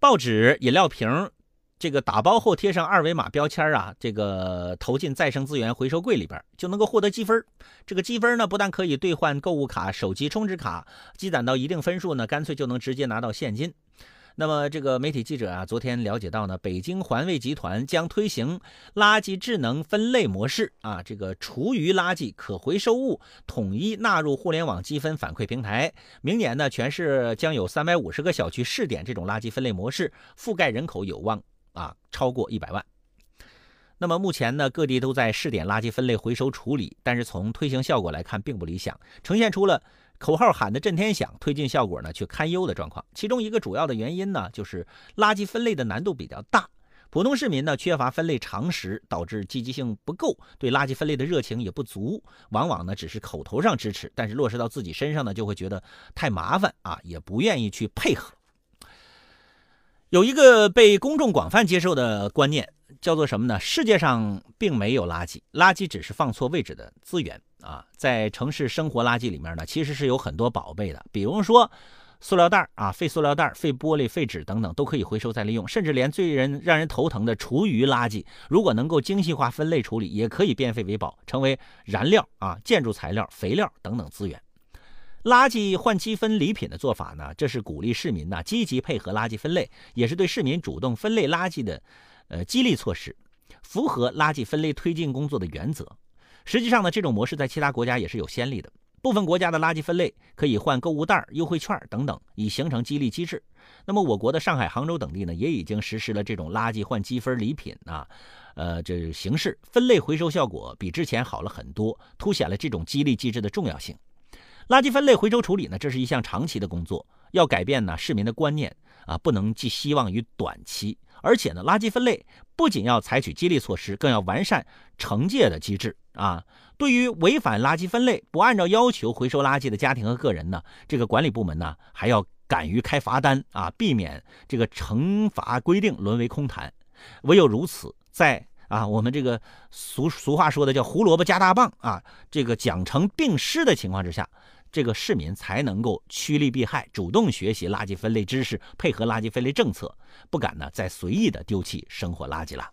报纸、饮料瓶。这个打包后贴上二维码标签啊，这个投进再生资源回收柜里边，就能够获得积分。这个积分呢，不但可以兑换购物卡、手机充值卡，积攒到一定分数呢，干脆就能直接拿到现金。那么，这个媒体记者啊，昨天了解到呢，北京环卫集团将推行垃圾智能分类模式啊，这个厨余垃圾可回收物统一纳入互联网积分反馈平台。明年呢，全市将有三百五十个小区试点这种垃圾分类模式，覆盖人口有望。啊，超过一百万。那么目前呢，各地都在试点垃圾分类回收处理，但是从推行效果来看，并不理想，呈现出了口号喊的震天响，推进效果呢却堪忧的状况。其中一个主要的原因呢，就是垃圾分类的难度比较大，普通市民呢缺乏分类常识，导致积极性不够，对垃圾分类的热情也不足，往往呢只是口头上支持，但是落实到自己身上呢，就会觉得太麻烦啊，也不愿意去配合。有一个被公众广泛接受的观念，叫做什么呢？世界上并没有垃圾，垃圾只是放错位置的资源啊。在城市生活垃圾里面呢，其实是有很多宝贝的，比如说塑料袋啊、废塑料袋、废玻璃、废纸等等，都可以回收再利用。甚至连最人让人头疼的厨余垃圾，如果能够精细化分类处理，也可以变废为宝，成为燃料啊、建筑材料、肥料等等资源。垃圾换积分礼品的做法呢，这是鼓励市民呢积极配合垃圾分类，也是对市民主动分类垃圾的，呃激励措施，符合垃圾分类推进工作的原则。实际上呢，这种模式在其他国家也是有先例的。部分国家的垃圾分类可以换购物袋、优惠券等等，以形成激励机制。那么我国的上海、杭州等地呢，也已经实施了这种垃圾换积分礼品啊，呃，这形式分类回收效果比之前好了很多，凸显了这种激励机制的重要性。垃圾分类回收处理呢，这是一项长期的工作，要改变呢市民的观念啊，不能寄希望于短期。而且呢，垃圾分类不仅要采取激励措施，更要完善惩戒的机制啊。对于违反垃圾分类、不按照要求回收垃圾的家庭和个人呢，这个管理部门呢还要敢于开罚单啊，避免这个惩罚规定沦为空谈。唯有如此，在啊，我们这个俗俗话说的叫胡萝卜加大棒啊，这个奖惩并施的情况之下。这个市民才能够趋利避害，主动学习垃圾分类知识，配合垃圾分类政策，不敢呢再随意的丢弃生活垃圾了。